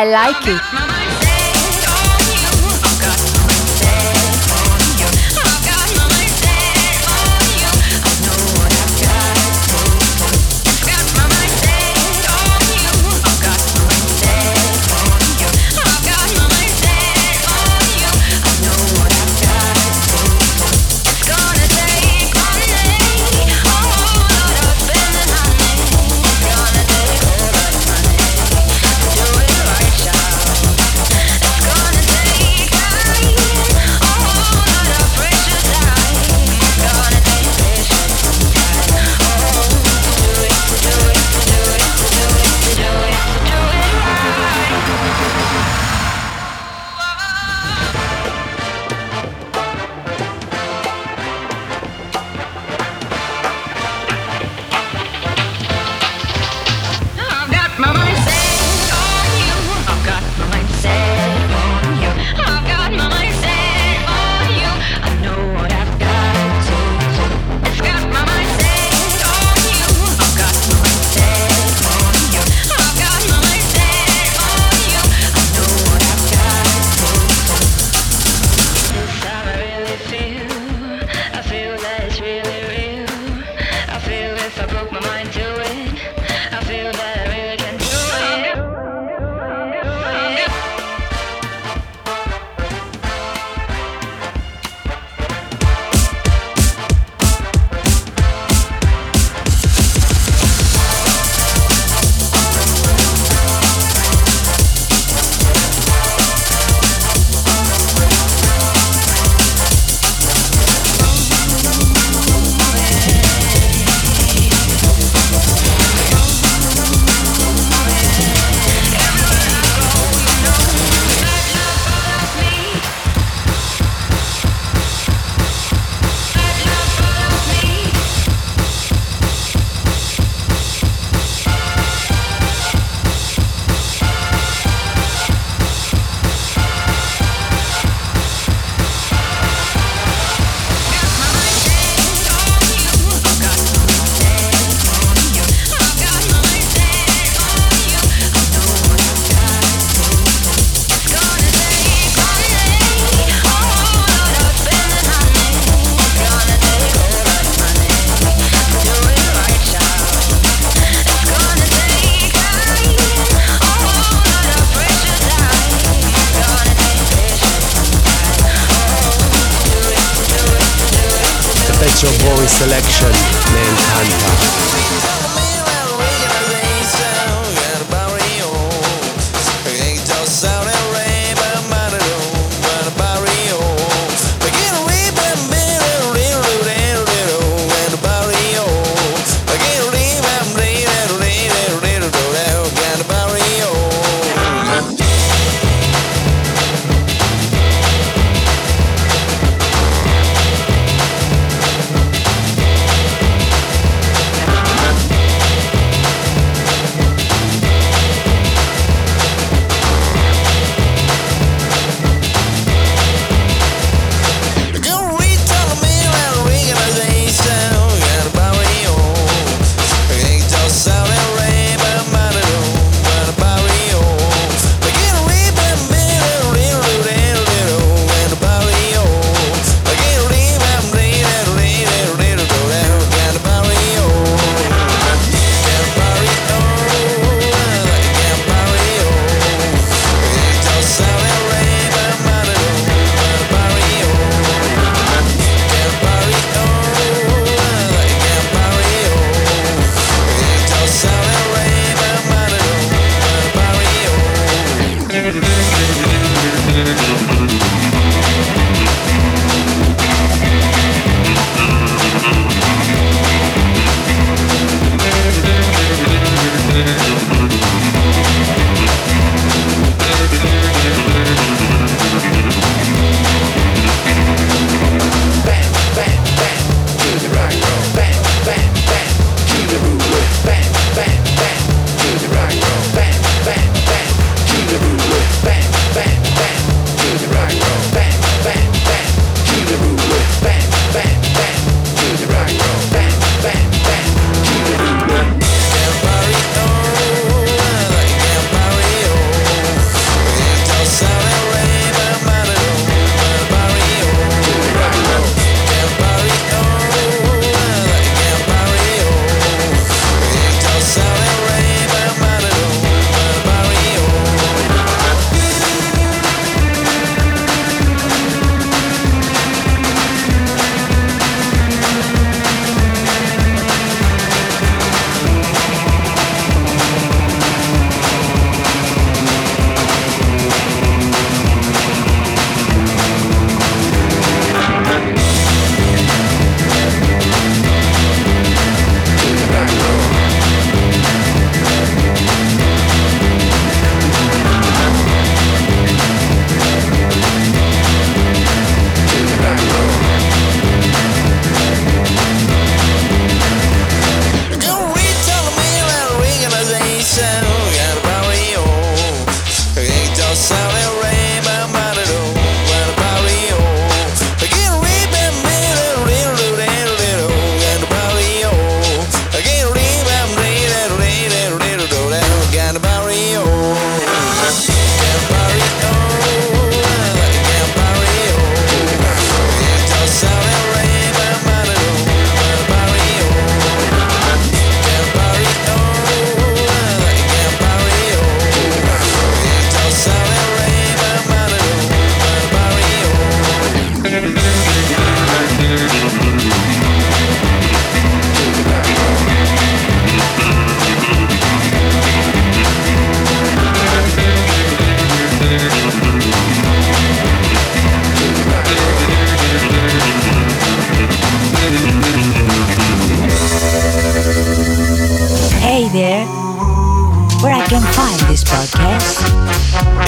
I like it.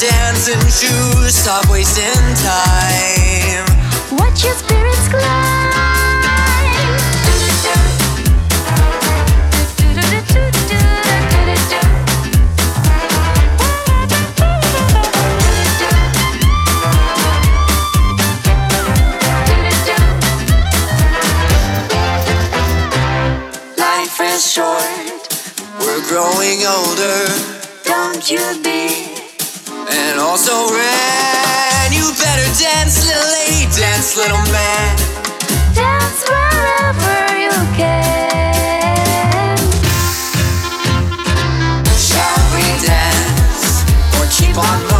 your dancing shoes. Stop wasting time. Watch your spirits climb. short. We're growing older. Don't you be also ran. You better dance, little lady, dance, little man. Dance wherever you can. Shall we dance or keep on?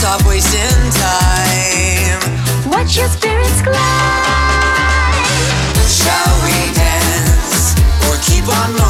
stop wasting time. Watch your spirits glide. Shall we dance or keep on?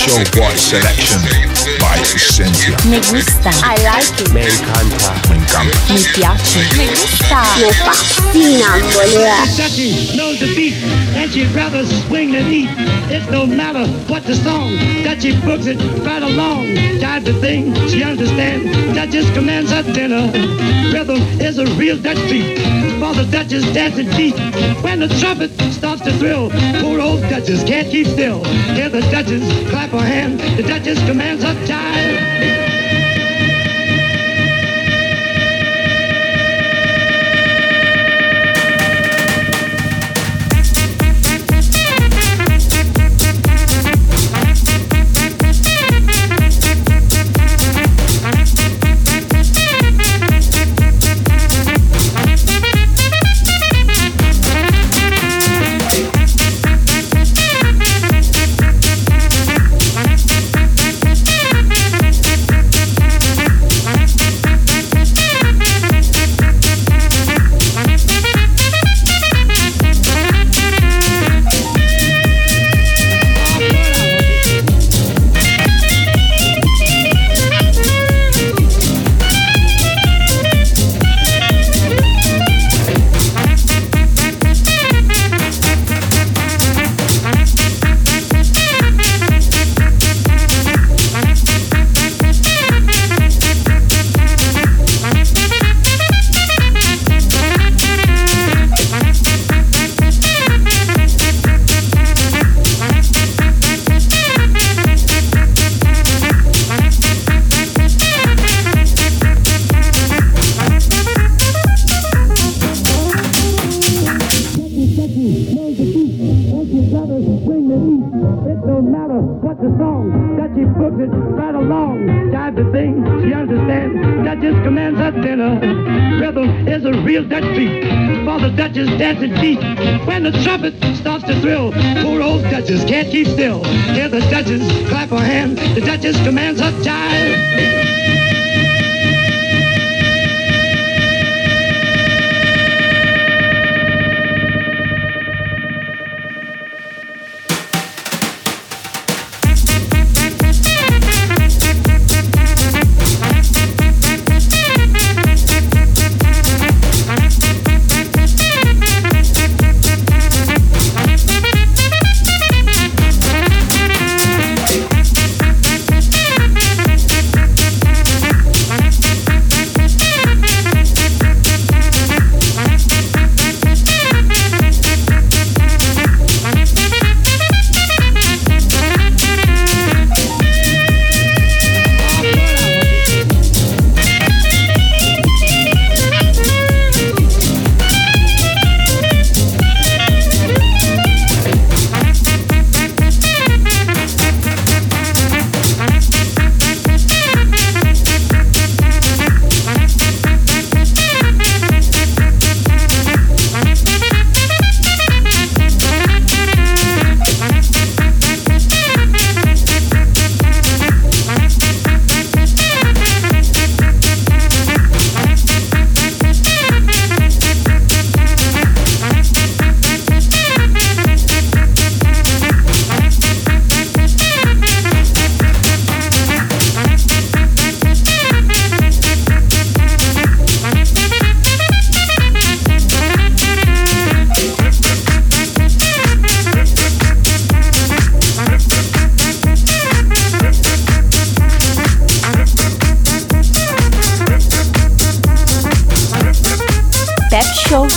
show boy selection by Essentia. Me gusta. I like it. Me encanta. Me. Mi piace. Me gusta. Me fascina, boluda. Dutchie knows the beat, and she'd rather swing than eat. It's no matter what the song, Dutchie books it right along. Jive the thing, she understands. Duchess commands her dinner. Rhythm is a real Dutch treat, for the Duchess dancing beat. When the trumpet starts to thrill, poor old Duchess can't keep still. Hear the Duchess clap her hand, the Duchess commands her jive.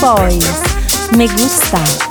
Boys. Me gusta.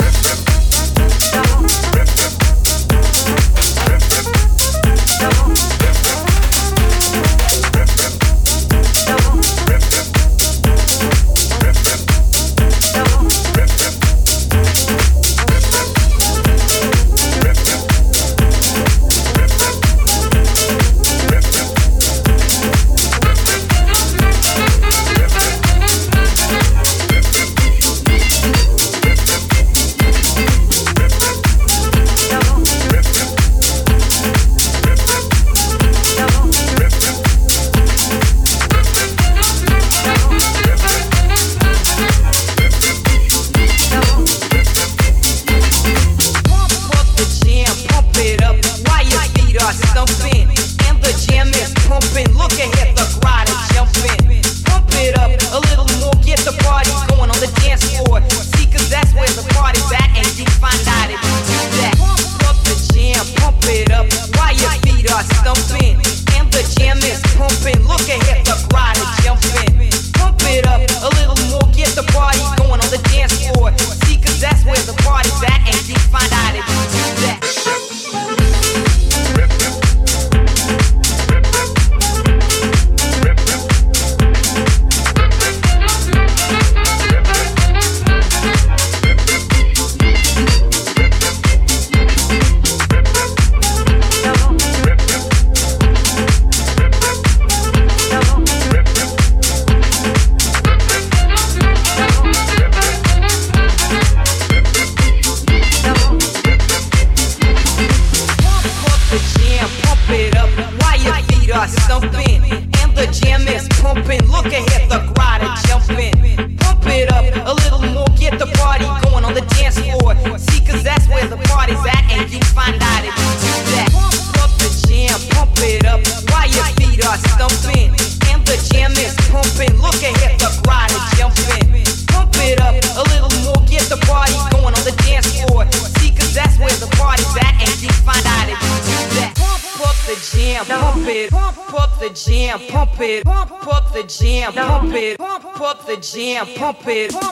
Jam, pump it.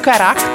Caraca!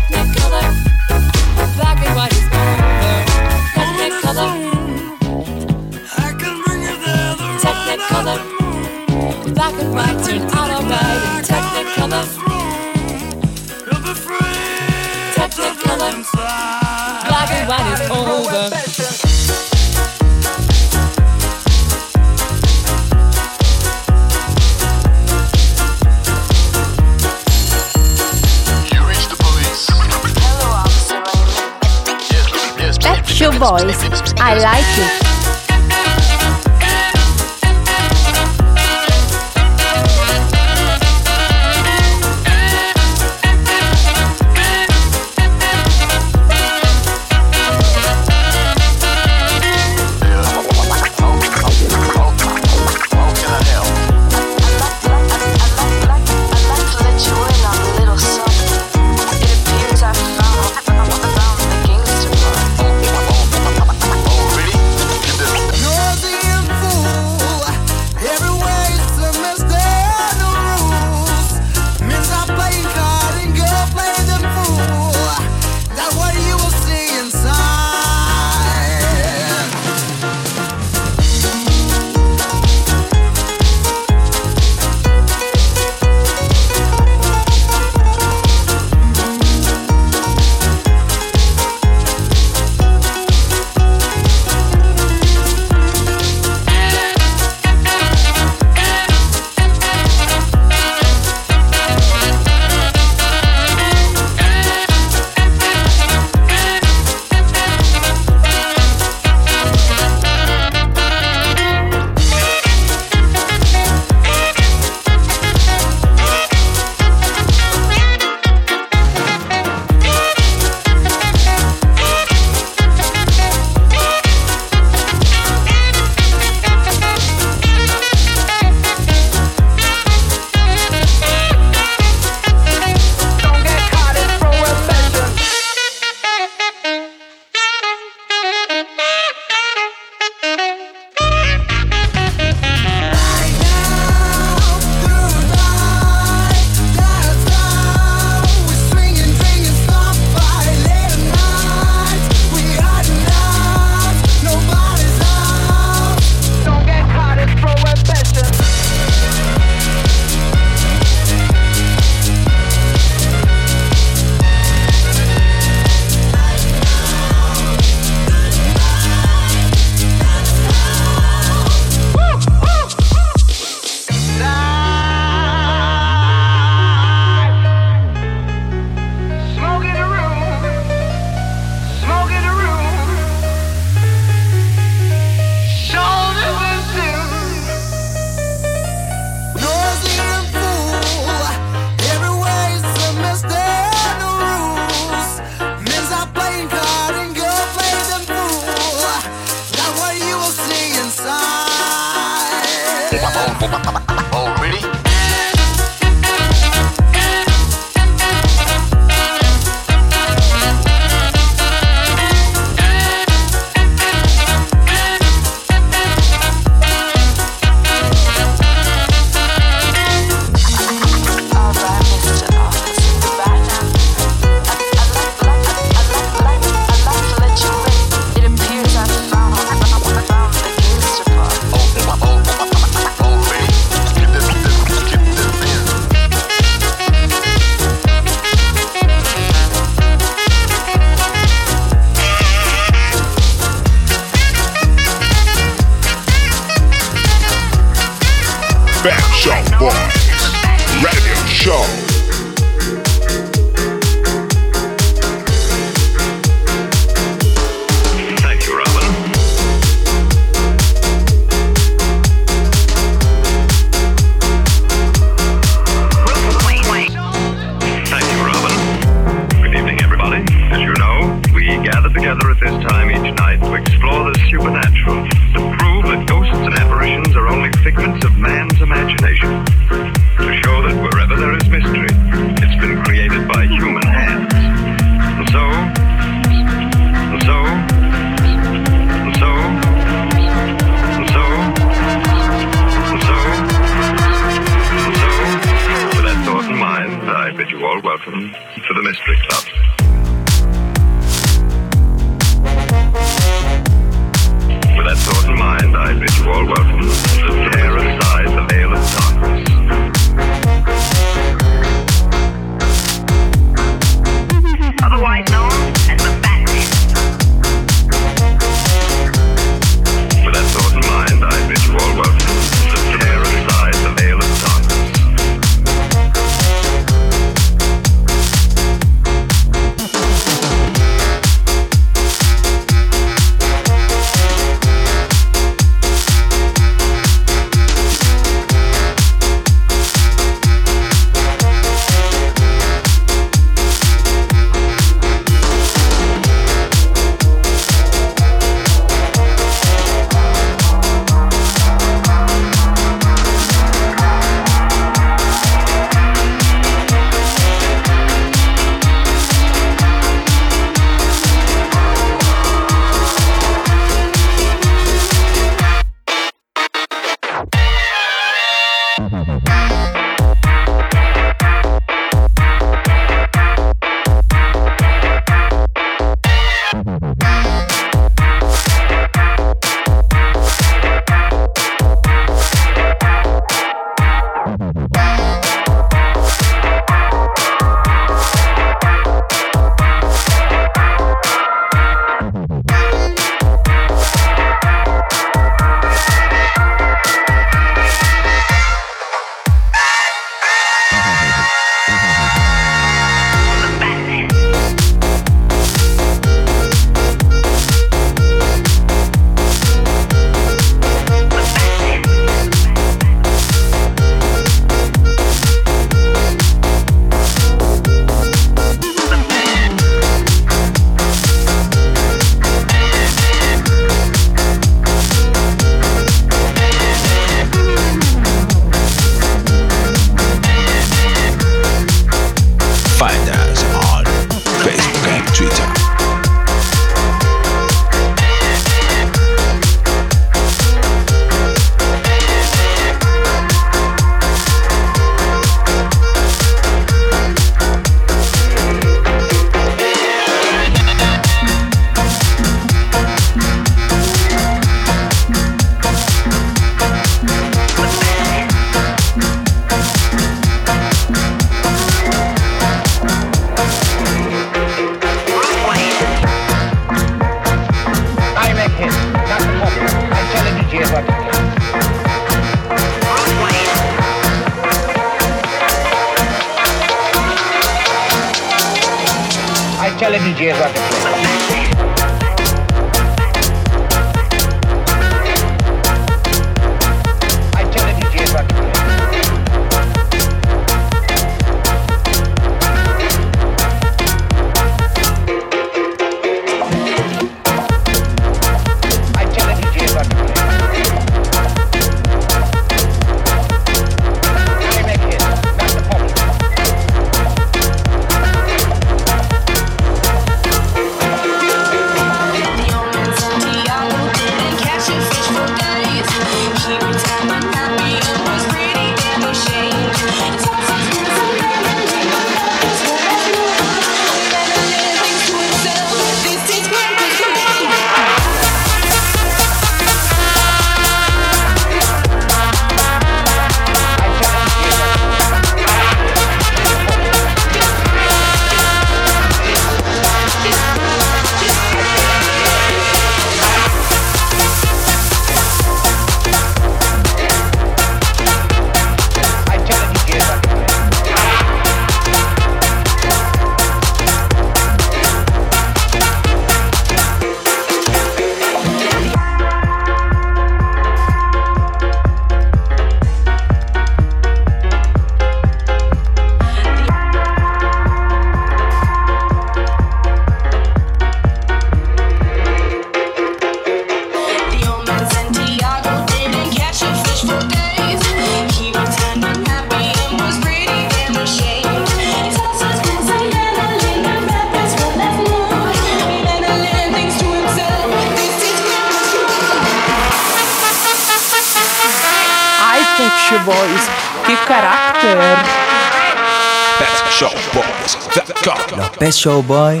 Astro Boy.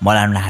Mọi làm là